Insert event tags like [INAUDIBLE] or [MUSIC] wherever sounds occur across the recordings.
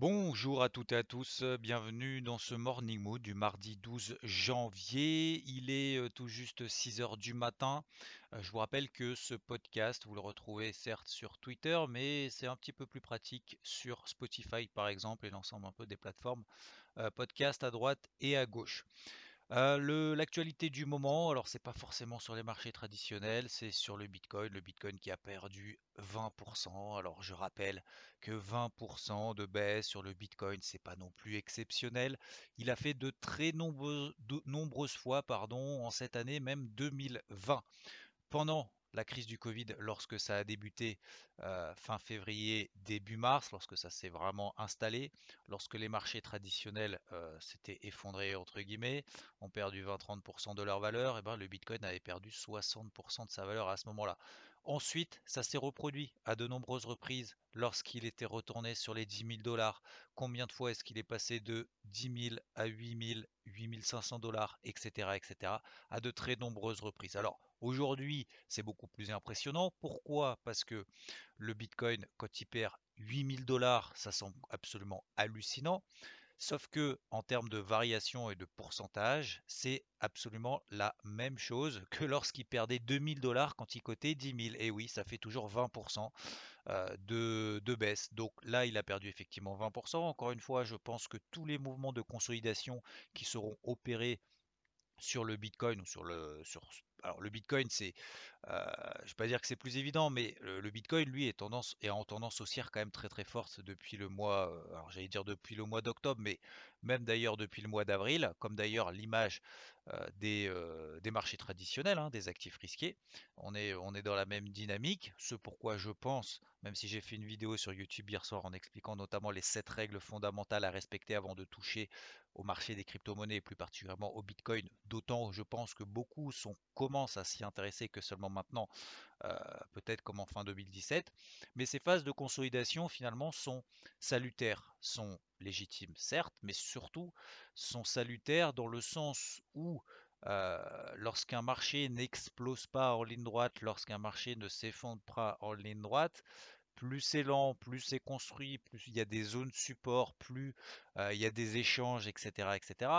Bonjour à toutes et à tous, euh, bienvenue dans ce Morning Mood du mardi 12 janvier. Il est euh, tout juste 6 heures du matin. Euh, Je vous rappelle que ce podcast, vous le retrouvez certes sur Twitter, mais c'est un petit peu plus pratique sur Spotify par exemple et l'ensemble un peu des plateformes podcast à droite et à gauche. L'actualité du moment, alors c'est pas forcément sur les marchés traditionnels, c'est sur le Bitcoin, le Bitcoin qui a perdu 20%. Alors je rappelle que 20% de baisse sur le Bitcoin, c'est pas non plus exceptionnel. Il a fait de très de nombreuses fois, pardon, en cette année, même 2020 pendant la crise du Covid, lorsque ça a débuté euh, fin février, début mars, lorsque ça s'est vraiment installé, lorsque les marchés traditionnels euh, s'étaient effondrés, entre guillemets, ont perdu 20-30% de leur valeur, et ben le Bitcoin avait perdu 60% de sa valeur à ce moment-là. Ensuite, ça s'est reproduit à de nombreuses reprises lorsqu'il était retourné sur les 10 000 dollars. Combien de fois est-ce qu'il est passé de 10 000 à 8 000, 8 500 dollars, etc., etc., à de très nombreuses reprises. Alors, Aujourd'hui, c'est beaucoup plus impressionnant. Pourquoi? Parce que le Bitcoin, quand il perd 8000 dollars, ça semble absolument hallucinant. Sauf que en termes de variation et de pourcentage, c'est absolument la même chose que lorsqu'il perdait 2000 dollars quand il cotait 10 000. Et oui, ça fait toujours 20% euh, de, de baisse. Donc là, il a perdu effectivement 20%. Encore une fois, je pense que tous les mouvements de consolidation qui seront opérés sur le Bitcoin ou sur le sur alors le Bitcoin c'est euh, je vais pas dire que c'est plus évident mais le, Bitcoin lui est tendance en tendance haussière quand même très très forte depuis le mois euh, alors j'allais dire depuis le mois d'octobre mais même d'ailleurs depuis le mois d'avril comme d'ailleurs l'image euh, des, marchés traditionnels hein, des actifs risqués. On est dans la même dynamique ce pourquoi je pense même si j'ai fait une vidéo sur YouTube hier soir en expliquant notamment les sept règles fondamentales à respecter avant de toucher au marché des crypto-monnaies plus particulièrement au Bitcoin, d'autant je pense que beaucoup commencent à s'y intéresser que seulement maintenant, euh, peut-être comme en fin 2017. Mais ces phases de consolidation finalement sont salutaires, sont légitimes certes, mais surtout sont salutaires dans le sens où euh, lorsqu'un marché n'explose pas en ligne droite, lorsqu'un marché ne s'effondre pas en ligne droite, plus c'est lent, plus c'est construit, plus il y a des zones support, plus euh, il y a des échanges, etc., etc.,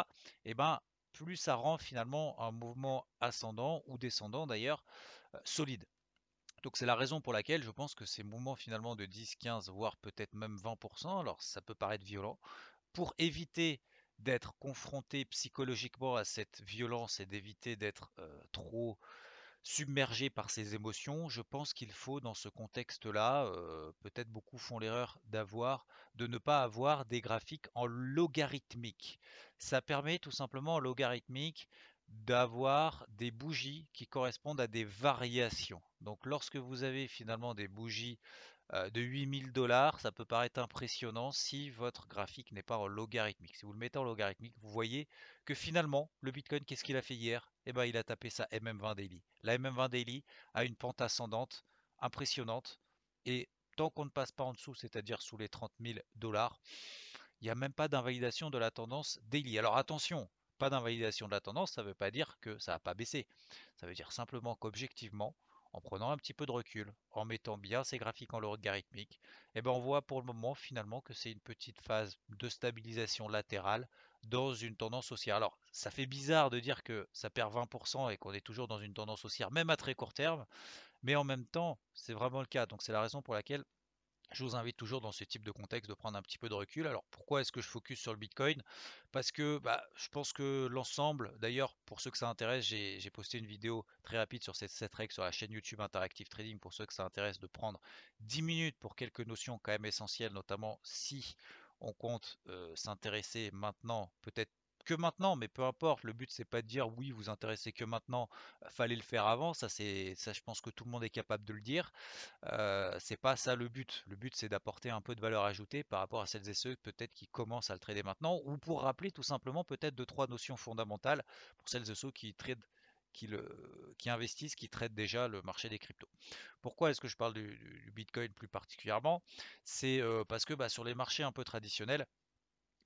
et ben plus ça rend finalement un mouvement ascendant ou descendant d'ailleurs euh, solide. Donc c'est la raison pour laquelle je pense que ces mouvements finalement de 10, 15, voire peut-être même 20%, alors ça peut paraître violent, pour éviter d'être confronté psychologiquement à cette violence et d'éviter d'être euh, trop submergé par ses émotions, je pense qu'il faut dans ce contexte-là, euh, peut-être beaucoup font l'erreur d'avoir, de ne pas avoir des graphiques en logarithmique. Ça permet tout simplement en logarithmique d'avoir des bougies qui correspondent à des variations. Donc lorsque vous avez finalement des bougies de 8000 dollars, ça peut paraître impressionnant si votre graphique n'est pas en logarithmique. Si vous le mettez en logarithmique, vous voyez que finalement, le Bitcoin, qu'est-ce qu'il a fait hier? Eh ben, il a tapé sa MM20 Daily. La MM20 Daily a une pente ascendante impressionnante et tant qu'on ne passe pas en dessous, c'est-à-dire sous les 30 000 dollars, il n'y a même pas d'invalidation de la tendance daily. Alors attention, pas d'invalidation de la tendance, ça ne veut pas dire que ça n'a pas baissé. Ça veut dire simplement qu'objectivement, en prenant un petit peu de recul, en mettant bien ces graphiques en logarithmique, eh ben on voit pour le moment finalement que c'est une petite phase de stabilisation latérale dans une tendance haussière. Alors, ça fait bizarre de dire que ça perd 20% et qu'on est toujours dans une tendance haussière, même à très court terme, mais en même temps, c'est vraiment le cas. Donc c'est la raison pour laquelle je vous invite toujours dans ce type de contexte de prendre un petit peu de recul. Alors pourquoi est-ce que je focus sur le Bitcoin? Parce que bah, je pense que l'ensemble, d'ailleurs pour ceux que ça intéresse, j'ai posté une vidéo très rapide sur cette, cette règle sur la chaîne YouTube Interactive Trading pour ceux que ça intéresse de prendre 10 minutes pour quelques notions quand même essentielles, notamment si on compte euh, s'intéresser maintenant peut-être que maintenant, mais peu importe. Le but c'est pas de dire oui, vous intéressez que maintenant, fallait le faire avant. Ça c'est, ça je pense que tout le monde est capable de le dire. Euh, c'est pas ça le but. Le but c'est d'apporter un peu de valeur ajoutée par rapport à celles et ceux peut-être qui commencent à le trader maintenant, ou pour rappeler tout simplement peut-être deux trois notions fondamentales pour celles et ceux qui tradent qui, le, qui, investissent, qui traitent déjà le marché des cryptos. Pourquoi est-ce que je parle du, Bitcoin plus particulièrement? C'est euh, parce que bah, sur les marchés un peu traditionnels,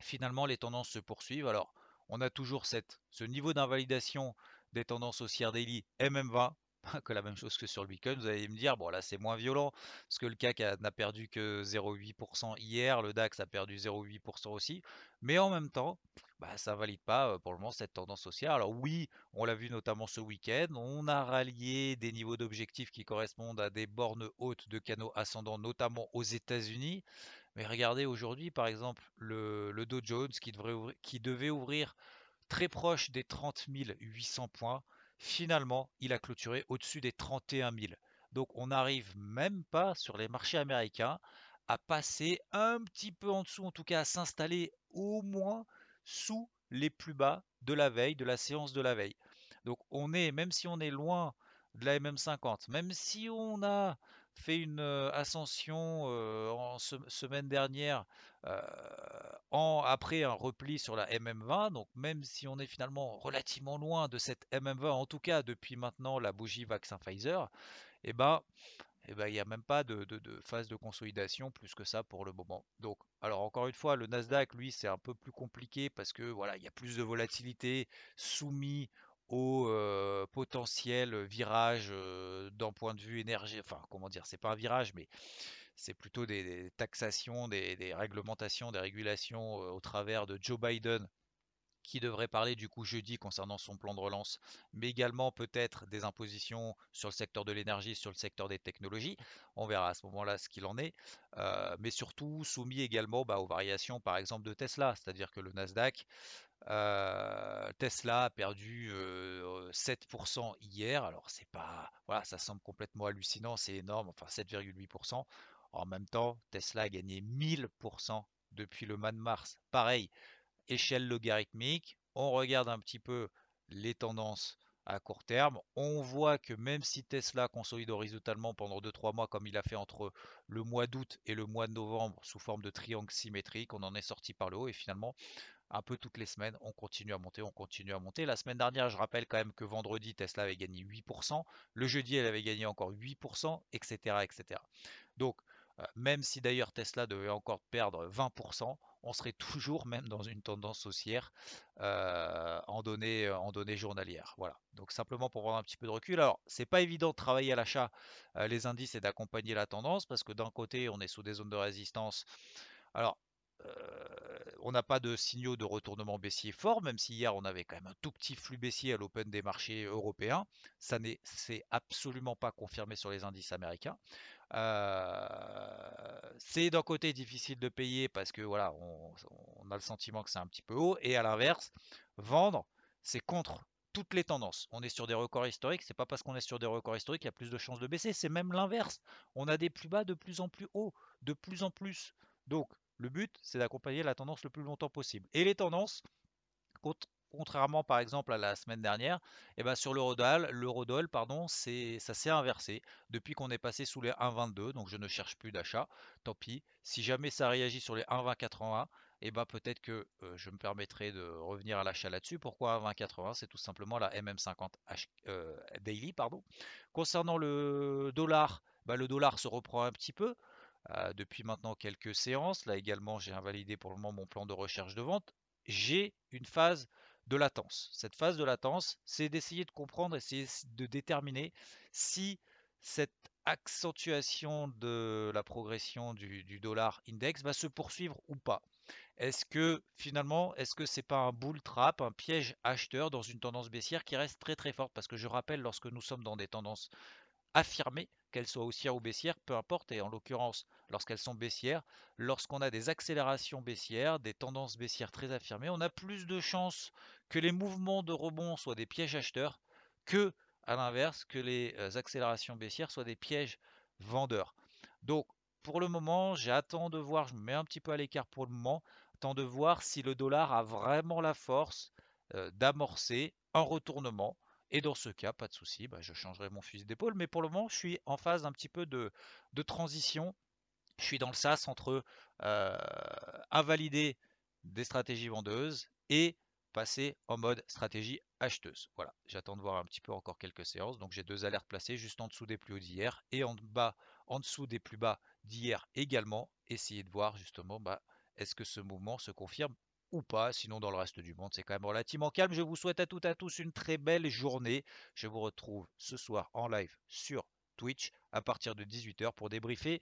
finalement les tendances se poursuivent. Alors, on a toujours ce niveau d'invalidation des tendances haussières daily MM20, [LAUGHS] que la même chose que sur le Bitcoin. Vous allez me dire, bon là c'est moins violent, parce que le CAC n'a perdu que 0,8% hier, le DAX a perdu 0,8% aussi, mais en même temps, bah, ça valide pas euh, pour le moment cette tendance haussière. Alors oui, on l'a vu notamment ce week-end, on a rallié des niveaux d'objectifs qui correspondent à des bornes hautes de canaux ascendants, notamment aux États-Unis. Mais regardez aujourd'hui, par exemple, le, Dow Jones qui, devait ouvrir très proche des 30 800 points. Finalement, il a clôturé au-dessus des 31 000. Donc on n'arrive même pas sur les marchés américains à passer un petit peu en dessous, en tout cas à s'installer au moins sous les plus bas de la veille, de la séance de la veille. Donc on est, même si on est loin de la MM50, même si on a fait une euh, ascension euh, en semaine dernière euh, après un repli sur la MM20. Donc même si on est finalement relativement loin de cette MM20, en tout cas depuis maintenant la bougie vaccin Pfizer, eh ben eh ben, il n'y a même pas de, phase de consolidation plus que ça pour le moment. Donc, alors encore une fois, le Nasdaq, lui, c'est un peu plus compliqué parce que voilà, il y a plus de volatilité soumis au euh, potentiel virage euh, d'un point de vue énergie. Enfin, comment dire, c'est pas un virage, mais c'est plutôt des, taxations, des, réglementations, des régulations euh, au travers de Joe Biden qui devrait parler du coup jeudi concernant son plan de relance, mais également peut-être des impositions sur le secteur de l'énergie, sur le secteur des technologies. On verra à ce moment-là ce qu'il en est, mais surtout soumis également bah, aux variations par exemple de Tesla, c'est-à-dire que le Nasdaq euh, Tesla a perdu 7% euh, hier. Alors c'est pas, voilà, ça semble complètement hallucinant, c'est énorme, enfin 7,8%. En même temps, Tesla a gagné 1000% depuis le mois de mars. Pareil, échelle logarithmique. On regarde un petit peu les tendances à court terme. On voit que même si Tesla consolide horizontalement pendant 2-3 mois, comme il a fait entre le mois d'août et le mois de novembre, sous forme de triangle symétrique, on en est sorti par le haut et finalement un peu toutes les semaines, on continue à monter, on continue à monter. La semaine dernière, je rappelle quand même que vendredi, Tesla avait gagné 8%, le jeudi, elle avait gagné encore 8%, etc. etc. Donc, même si d'ailleurs Tesla devait encore perdre 20%, on serait [LAUGHS] toujours même dans une tendance haussière euh, en, données, en données journalières. Voilà. Donc simplement pour prendre un petit peu de recul. Alors, c'est pas évident de travailler à l'achat euh, les indices et d'accompagner la tendance parce que d'un côté, on est sous des zones de résistance. Alors, on n'a pas de signaux de retournement baissier fort, même si hier on avait quand même un tout petit flux baissier à l'open des marchés européens. Ça n'est absolument pas confirmé sur les indices américains. Euh, c'est d'un côté difficile de payer parce que voilà, on, a le sentiment que c'est un petit peu haut. Et à l'inverse, vendre, c'est contre toutes les tendances. On est sur des records historiques, c'est pas parce qu'on est sur des records historiques qu'il y a plus de chances de baisser, c'est même l'inverse. On a des plus bas de plus en plus hauts, de plus en plus. Donc le but, c'est d'accompagner la tendance le plus longtemps possible. Et les tendances, contrairement par exemple à la semaine dernière, eh ben sur l'eurodoll, l'eurodoll pardon, c'est ça s'est inversé depuis qu'on est passé sous les 1,22, donc je ne cherche plus d'achat. Tant pis. Si jamais ça réagit sur les 1,2081, et eh ben peut-être que euh, je me permettrai de revenir à l'achat là-dessus. Pourquoi 1,2080 C'est tout simplement la MM50 euh, daily, pardon. Concernant le dollar, bah, le dollar se reprend un petit peu. Euh, depuis maintenant quelques séances. Là également, j'ai invalidé pour le moment mon plan de recherche de vente. J'ai une phase de latence. Cette phase de latence, c'est d'essayer de comprendre, essayer de déterminer si cette accentuation de la progression du, dollar index va se poursuivre ou pas. Est-ce que finalement, est-ce que c'est pas un bull trap, un piège acheteur dans une tendance baissière qui reste très très forte? Parce que je rappelle, lorsque nous sommes dans des tendances affirmées, qu'elles soient haussières ou baissières, peu importe, et en l'occurrence, lorsqu'elles sont baissières, lorsqu'on a des accélérations baissières, des tendances baissières très affirmées, on a plus de chances que les mouvements de rebond soient des pièges acheteurs que, à l'inverse, que les euh, accélérations baissières soient des pièges vendeurs. Donc, pour le moment, j'attends de voir, je me mets un petit peu à l'écart pour le moment, j'attends de voir si le dollar a vraiment la force d'amorcer un retournement. Et dans ce cas, pas de souci, bah, je changerai mon fusil d'épaule. Mais pour le moment, je suis en phase un petit peu de, transition. Je suis dans le sas entre invalider des stratégies vendeuses et passer en mode stratégie acheteuse. Voilà, j'attends de voir un petit peu encore quelques séances. Donc j'ai deux alertes placées juste en dessous des plus hauts d'hier et en bas, en dessous des plus bas d'hier également. Essayez de voir justement bah, est-ce que ce mouvement se confirme ou pas. Sinon, dans le reste du monde, c'est quand même relativement calme. Je vous souhaite à toutes et à tous une très belle journée. Je vous retrouve ce soir en live sur Twitch à partir de 18h pour débriefer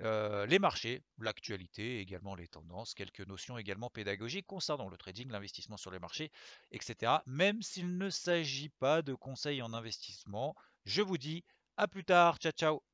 euh, les marchés, l'actualité, également les tendances, quelques notions également pédagogiques concernant le trading, l'investissement sur les marchés, etc. Même s'il ne s'agit pas de conseils en investissement, je vous dis à plus tard. Ciao, ciao.